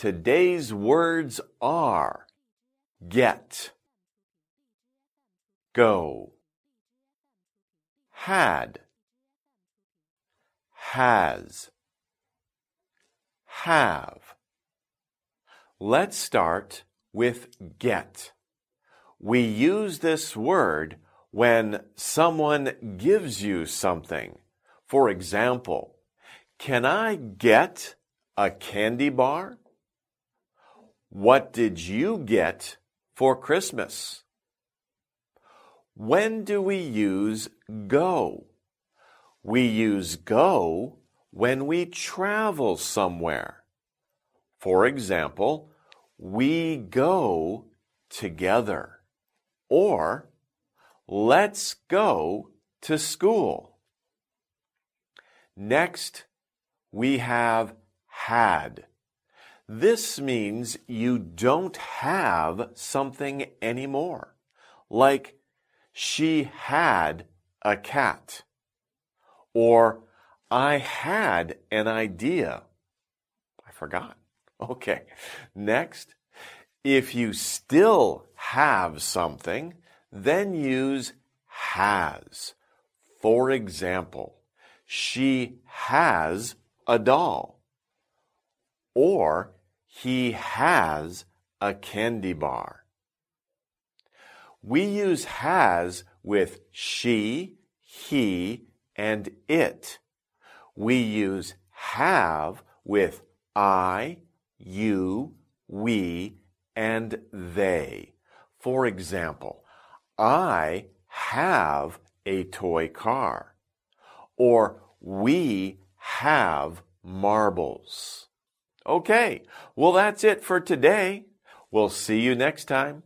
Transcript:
Today's words are get, go, had, has, have. Let's start with get. We use this word when someone gives you something. For example, can I get a candy bar? What did you get for Christmas? When do we use go? We use go when we travel somewhere. For example, we go together. Or, let's go to school. Next, we have had. This means you don't have something anymore. Like, she had a cat. Or, I had an idea. I forgot. Okay. Next, if you still have something, then use has. For example, she has a doll. Or he has a candy bar. We use has with she, he, and it. We use have with I, you, we, and they. For example, I have a toy car. Or we have marbles. Okay, well, that's it for today. We'll see you next time.